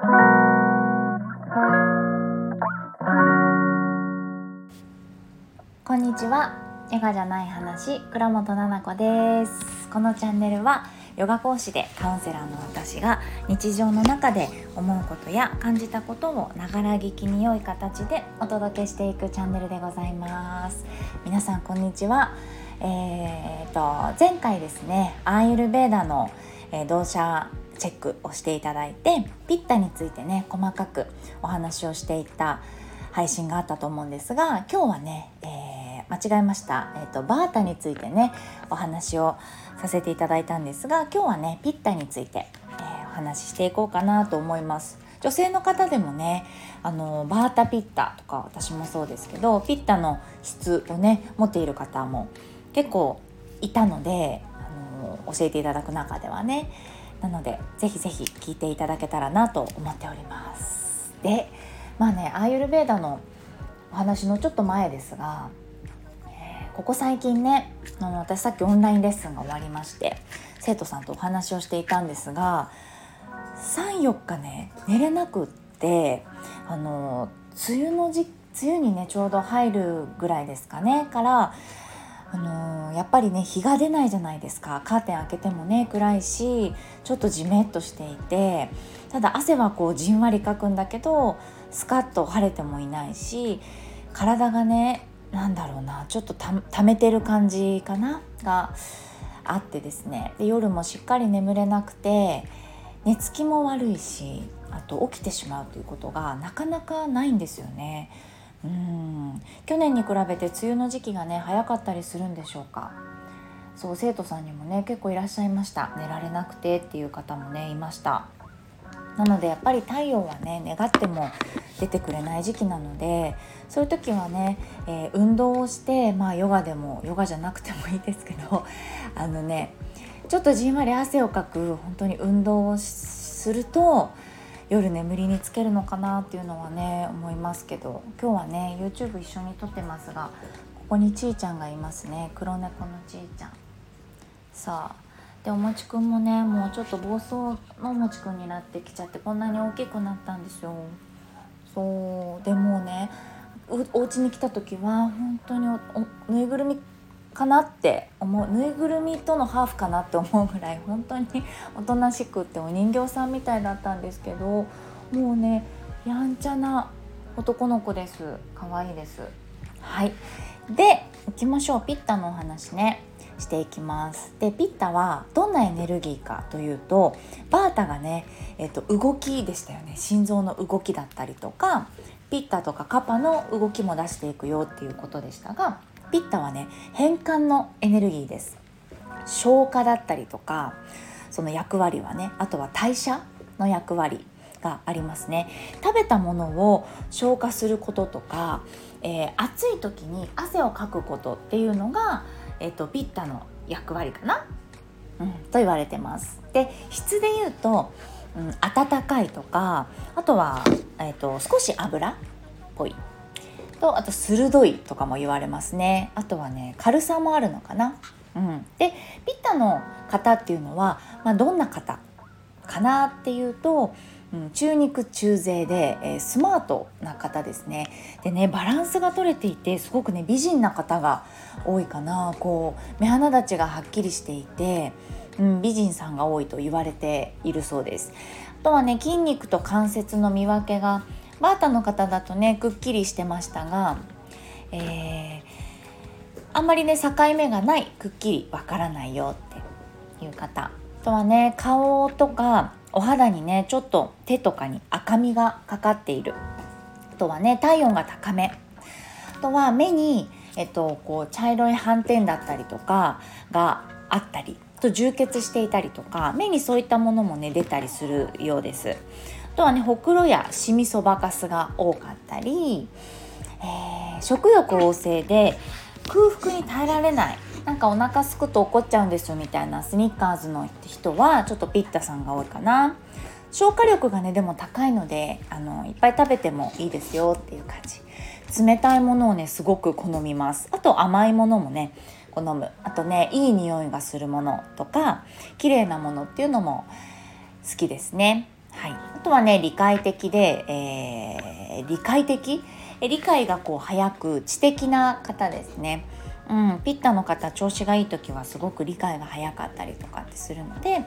こんにちは。ヨガじゃない話倉本々子です。このチャンネルはヨガ講師でカウンセラーの私が日常の中で思うことや感じたことをながら聞きに良い形でお届けしていくチャンネルでございます。皆さんこんにちは。えーと、前回ですねアーユルベーダの、えー、動作チェックをしていただいてピッタについてね細かくお話をしていた配信があったと思うんですが今日はね、えー、間違えました、えーと、バータについてねお話をさせていただいたんですが今日はねピッタについて、えー、お話ししていこうかなと思います。女性の方でもねあのバータピッタとか私もそうですけどピッタの質をね持っている方も結構いたのであの教えていただく中ではねなのでぜひぜひ聞いていただけたらなと思っております。でまあねアーユルベーダのお話のちょっと前ですが、ここ最近ねあの私さっきオンラインレッスンが終わりまして生徒さんとお話をしていたんですが34日ね寝れなくってあの梅雨の時梅雨にねちょうど入るぐらいですかねからあのー、やっぱりね日が出ないじゃないですかカーテン開けてもね暗いしちょっとじめっとしていてただ汗はこうじんわりかくんだけどスカッと晴れてもいないし体がねなんだろうなちょっとためてる感じかながあってですねで夜もしっかり眠れなくて寝つきも悪いしあと起きてしまうということがなかなかないんですよね。うん。去年に比べて梅雨の時期がね早かったりするんでしょうか。そう生徒さんにもね結構いらっしゃいました。寝られなくてっていう方もねいました。なのでやっぱり太陽はね願っても出てくれない時期なのでそういう時はね、えー、運動をしてまあヨガでもヨガじゃなくてもいいですけど あのねちょっとじんわり汗をかく本当に運動をすると夜眠りにつけるのかなっていうのはね思いますけど。今日はね YouTube 一緒に撮ってますがここにちーちゃんがいますね。黒猫のちーちゃん。さあでおもちくんもねもうちょっと暴走のおもちくんになってきちゃってこんなに大きくなったんですよ。そうでもねお家に来た時は本当にぬいぐるみかなって思うぬいぐるみとのハーフかなって思うぐらい 本当におとなしくってお人形さんみたいだったんですけどもうねやんちゃな男の子です。可愛いです。はい。で行きましょう。ピッタのお話ね。していきます。でピッタはどんなエネルギーかというとバータがね、えっと、動きでしたよね。心臓の動きだったりとかピッタとかカパの動きも出していくよっていうことでしたがピッタはね変換のエネルギーです。消化だったりとかその役割はねあとは代謝の役割がありますね。食べたものを消化することとか、えー、暑い時に汗をかくことっていうのが、えーと、ピッタの役割かな、うん、と言われてます。で質で言うと、うん、温かいとかあとは、えーと少し油っぽい。とあと鋭いとかも言われますね。あとはね軽さもあるのかな、うん、でピッタの方っていうのは、まあ、どんな方かなっていうと、うん、中肉中背で、えー、スマートな方ですね。でねバランスが取れていてすごくね美人な方が多いかな。こう目鼻立ちがはっきりしていて、うん、美人さんが多いと言われているそうです。あとはね筋肉と関節の見分けがバータの方だとねくっきりしてましたが、えー、あんまりね境目がないくっきりわからないよっていう方。あとはね顔とかお肌にねちょっと手とかに赤みがかかっている。あとはね体温が高め。あとは目に、えっと、こう茶色い斑点だったりとかがあったりと充血していたりとか目にそういったものもね出たりするようです。とはねほくろやシミそばかすが多かったり、えー、食欲旺盛で空腹に耐えられない。なんかお腹すくと怒っちゃうんですよみたいなスニッカーズの人はちょっとピッタさんが多いかな。消化力がねでも高いのであのいっぱい食べてもいいですよっていう感じ。冷たいものをねすごく好みます。あと甘いものもね好む。あとねいい匂いがするものとか綺麗なものっていうのも好きですね。はい、あとはね理解的で、えー、理解的？理解がこう早く知的な方ですね。うん、ピッタの方調子がいい時はすごく理解が早かったりとかってするので、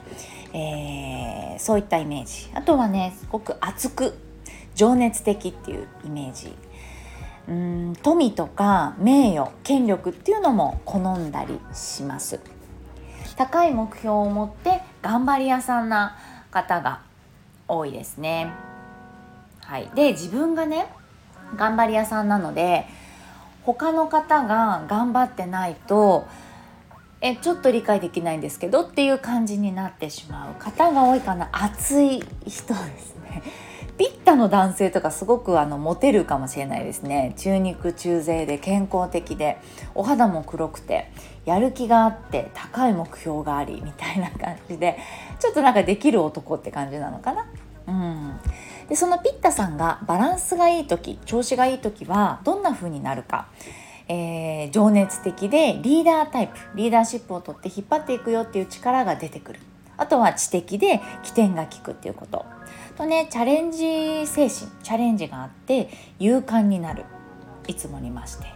えー、そういったイメージ。あとはねすごく熱く情熱的っていうイメージ。うん富とか名誉権力っていうのも好んだりします。高い目標を持って頑張り屋さんな方が多いですね。はい。で自分がね頑張り屋さんなので他の方が頑張ってないとえちょっと理解できないんですけどっていう感じになってしまう。方が多いかな。熱い人ですね。ピッタの男性とかすごくあのモテるかもしれないですね。中肉中背で健康的でお肌も黒くて。やる気があって高い目標がありみたいな感じでちょっとなんかできる男って感じなのかな？うん。でそのピッタさんがバランスがいい時調子がいい時はどんな風になるか、えー、情熱的でリーダータイプリーダーシップを取って引っ張っていくよっていう力が出てくる。あとは知的で起点が利くっていうこと。とねチャレンジ精神チャレンジがあって勇敢になる。いつもにまして、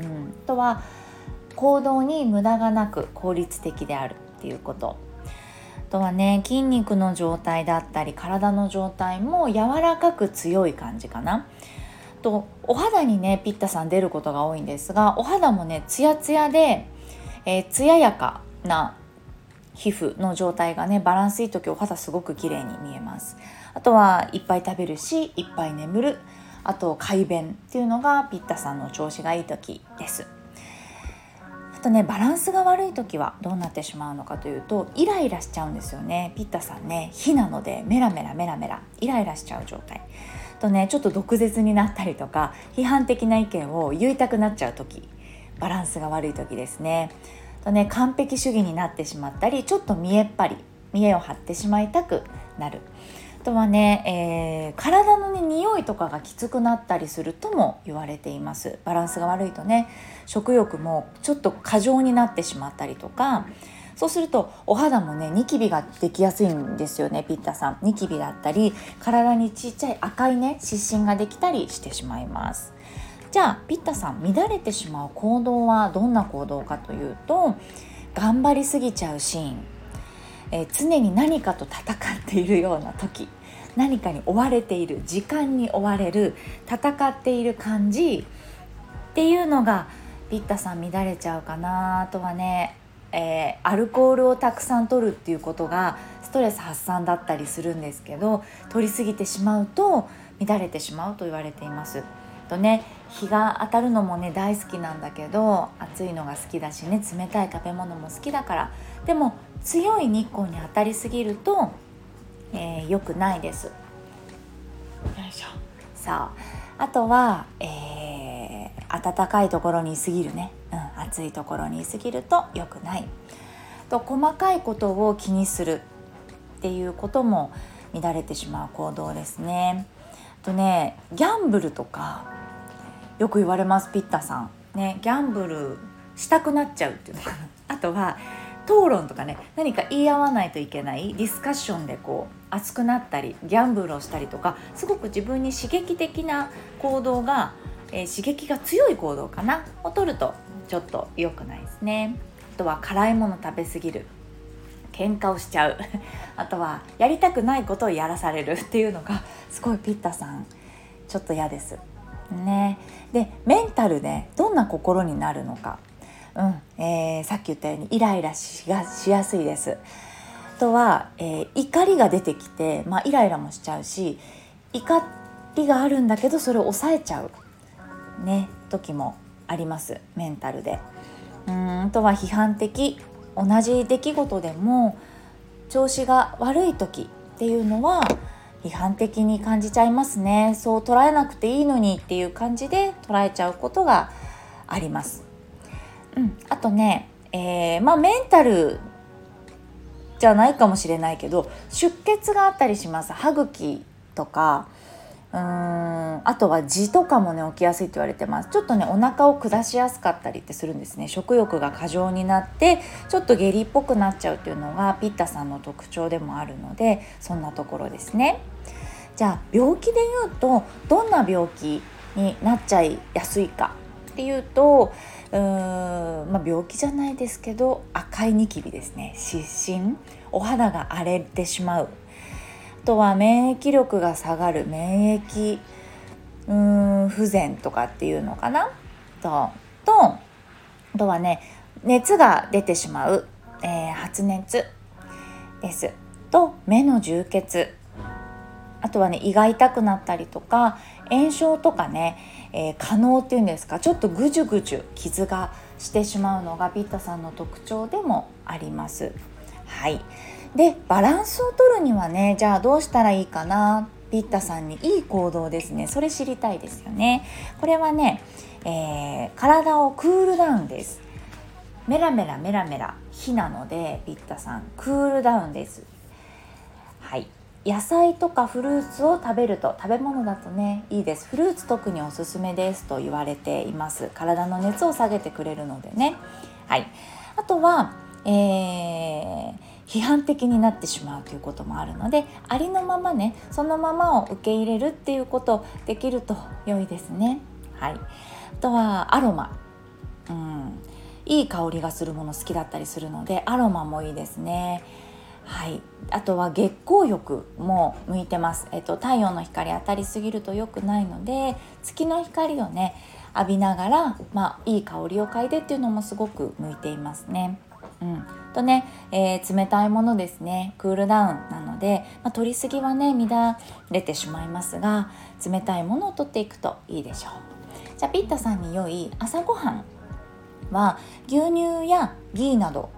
うん、とは行動に無駄がなく効率的であるっていうこと。あとはね筋肉の状態だったり体の状態も柔らかく強い感じかな。とお肌にねピッタさん出ることが多いんですがお肌もねツヤツヤで、えー、艶やかな皮膚の状態がねバランスいい時お肌すごく綺麗に見えます。あとはいっぱい食べるしいっぱい眠る。あと快便っていうのがピッタさんの調子がいい時です。あとねバランスが悪い時はどうなってしまうのかというとイライラしちゃうんですよね。ピッタさんね。火なのでメラメラメラメラ。イライラしちゃう状態。とねちょっと毒舌になったりとか批判的な意見を言いたくなっちゃう時。バランスが悪い時ですね。とね完璧主義になってしまったりちょっと見えっ張り見栄を張ってしまいたくなる。あとはね、えー、体のね匂いとかがきつくなったりするとも言われています。バランスが悪いとね食欲もちょっと過剰になってしまったりとかそうするとお肌もねニキビができやすいんですよねピッタさん。ニキビだったり体にちっちゃい赤いね湿疹ができたりしてしまいます。じゃあピッタさん乱れてしまう行動はどんな行動かというと頑張りすぎちゃうシーン。えー、常に何かと戦っているような時何かに追われている時間に追われる戦っている感じっていうのがピッタさん乱れちゃうかなあとはね、えー、アルコールをたくさん取るっていうことがストレス発散だったりするんですけど取りすぎてしまうと乱れてしまうと言われています。とね日が当たるのもね大好きなんだけど暑いのが好きだしね冷たい食べ物も好きだから。でも強い日光に当たりすぎると、えー、良くないです。よいしょ。さああとは、えー、暖かいところにいすぎるね、うん、暑いところにいすぎると良くない。と細かいことを気にする。っていうことも乱れてしまう行動ですね。とねギャンブルとかよく言われますピッタさん。ねギャンブルしたくなっちゃうっていうのかな。あとは討論とかね何か言い合わないといけないディスカッションでこう熱くなったりギャンブルをしたりとかすごく自分に刺激的な行動が、えー、刺激が強い行動かなを取るとちょっと良くないですね。あとは辛いもの食べ過ぎる喧嘩をしちゃう あとはやりたくないことをやらされるっていうのがすごいピッタさんちょっと嫌です。ね、でメンタルでどんな心になるのかうんえー、さっき言ったようにイライラしがしやすいです。とは、えー、怒りが出てきて、まあ、イライラもしちゃうし怒りがあるんだけどそれを抑えちゃう、ね、時もありますメンタルで。うんとは批判的同じ出来事でも調子が悪い時っていうのは批判的に感じちゃいますね。そう捉えなくていいのにっていう感じで捉えちゃうことがあります。うん、あとね、えー、まあメンタルじゃないかもしれないけど出血があったりします。歯茎とか。うーん。あとは痔とかもね起きやすいと言われてます。ちょっとねお腹を下しやすかったりってするんですね。食欲が過剰になってちょっと下痢っぽくなっちゃうっていうのがピッタさんの特徴でもあるのでそんなところですね。じゃあ病気で言うとどんな病気になっちゃいやすいかっていうとうーん、まあ、病気じゃないですけど赤いニキビですね。湿疹お肌が荒れてしまう。とは免疫力が下がる免疫うーん不全とかっていうのかな？ととあとはね熱が出てしまう、えー、発熱です。と目の充血。あとはね胃が痛くなったりとか炎症とかね、えー、可能っていうんですか？ちょっとぐじゅぐじゅ傷がしてしまうのがピッタさんの特徴でもあります。はい。でバランスを取るにはねじゃあどうしたらいいかなピッタさんにいい行動ですね。それ知りたいですよね。これはね、えー、体をクールダウンです。メラメラメラメラ火なのでピッタさんクールダウンです。はい。野菜とかフルーツを食べると食べ物だとねいいです。フルーツ特におすすめですと言われています。体の熱を下げてくれるのでね。はい。あとは、えー、批判的になってしまうということもあるのでありのままねそのままを受け入れるっていうことできると良いですね。はい。あとはアロマ。うん。いい香りがするもの好きだったりするのでアロマもいいですね。はい、あとは月光浴も向いてます、えっと、太陽の光当たりすぎると良くないので月の光をね浴びながら、まあ、いい香りを嗅いでっていうのもすごく向いていますね。うん、とね、えー、冷たいものですね。クールダウンなので、まあ、取りすぎはね乱れてしまいますが冷たいものを取っていくといいでしょう。じゃあピッタさんに良い朝ごはんは牛乳やギーなど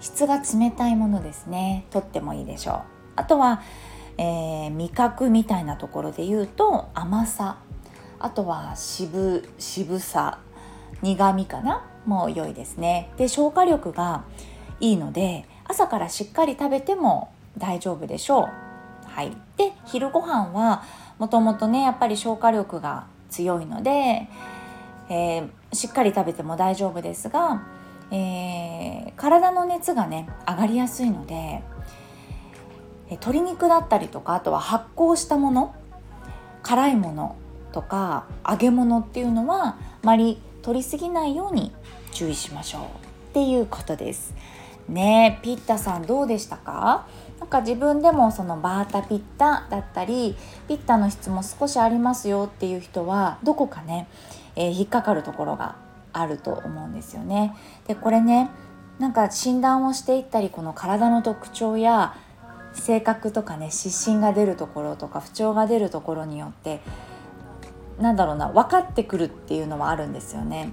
質が冷たいものですね。とってもいいでしょう。あとは、えー、味覚みたいなところで言うと甘さ。あとは渋渋さ。苦味かな？もう良いですね。で消化力がいいので朝からしっかり食べても大丈夫でしょう。はい。で昼ご飯はもともとねやっぱり消化力が強いので、えー、しっかり食べても大丈夫ですがえー、体の熱がね上がりやすいので鶏肉だったりとかあとは発酵したもの辛いものとか揚げ物っていうのはあまり取りすぎないように注意しましょう。っていうことです。ねピッタさんどうでしたか？なんか自分でもそのバータピッタだったりピッタの質も少しありますよっていう人はどこかね、えー、引っかかるところがあると思うんですよね。でこれねなんか診断をしていったりこの体の特徴や性格とかね湿疹が出るところとか不調が出るところによってなんだろうな分かってくるっていうのはあるんですよね。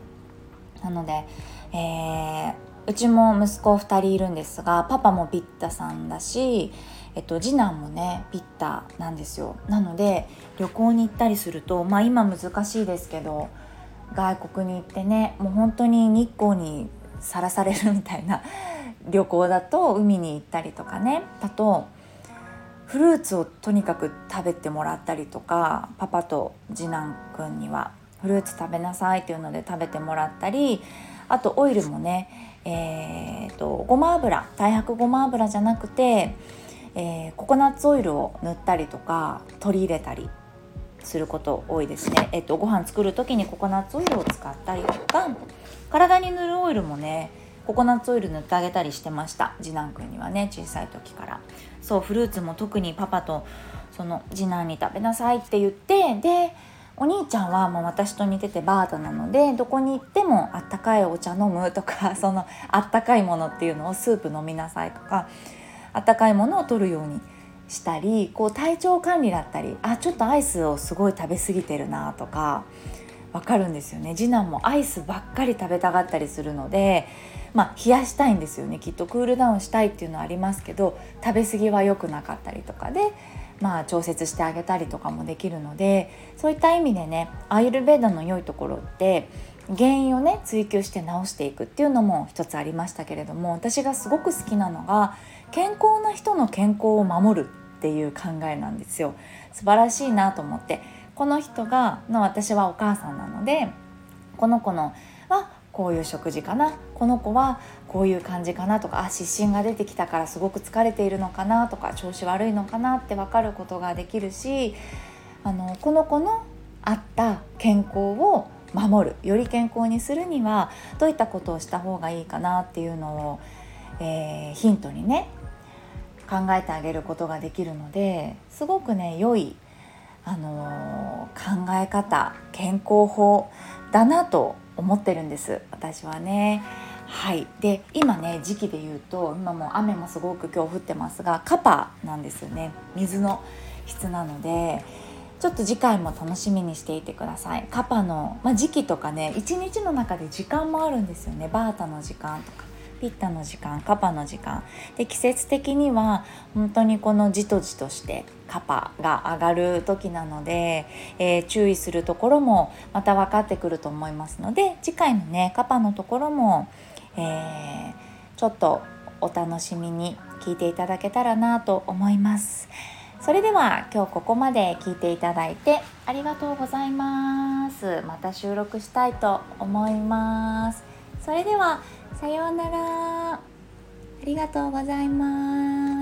なので、えー、うちも息子2人いるんですがパパもピッタさんだし、えっと、次男もねピッタなんですよ。なので旅行に行ったりするとまあ今難しいですけど外国に行ってねもう本当に日光にさらされるみたいな 旅行だと海に行ったりとかねだとフルーツをとにかく食べてもらったりとかパパと次男くんにはフルーツ食べなさいっていうので食べてもらったりあとオイルもねえーと、ごま油太白ごま油じゃなくて、えー、ココナッツオイルを塗ったりとか取り入れたりすること多いですね、えっと、ご飯作る時にココナッツオイルを使ったりとか体に塗るオイルもねココナッツオイル塗ってあげたりしてました。次男くんにはね小さい時から。そうフルーツも特にパパとその次男に食べなさいって言ってでお兄ちゃんはもう私と似ててバータなのでどこに行ってもあったかいお茶飲むとか そのあったかいものっていうのをスープ飲みなさいとかあったかいものを取るようにしたりこう体調管理だったりあちょっとアイスをすごい食べ過ぎてるなとか分かるんですよね。次男もアイスばっかり食べたがったりするのでまあ冷やしたいんですよね。きっとクールダウンしたいっていうのはありますけど食べ過ぎは良くなかったりとかでまあ調節してあげたりとかもできるのでそういった意味でねアイルベーダの良いところって原因をね追求して治していくっていうのも一つありましたけれども私がすごく好きなのが健康な人の健康を守るっていう考えなんですよ。素晴らしいなと思って。この人がの私はお母さんなのでこの子のこういう食事かなこの子はこういう感じかなとかあ湿疹が出てきたからすごく疲れているのかなとか調子悪いのかなって分かることができるしあのこの子の合った健康を守るより健康にするにはどういったことをした方がいいかなっていうのを、えー、ヒントにね考えてあげることができるのですごくね良い、あのー、考え方健康法だなと思ってるんです。私はね。はい。で今ね時期で言うと今もう雨もすごく今日降ってますがカパなんですよね。水の質なのでちょっと次回も楽しみにしていてください。カパの、まあ、時期とかね一日の中で時間もあるんですよね。バータの時間とか。ピッタの時間カパの時間。で季節的には本当にこのじとじとしてカパが上がる時なので、えー、注意するところもまた分かってくると思いますので次回のねカパのところも、えー、ちょっとお楽しみに聞いていただけたらなと思います。それでは今日ここまで聞いていただいてありがとうございます。また収録したいと思います。それではさようなら。ありがとうございます。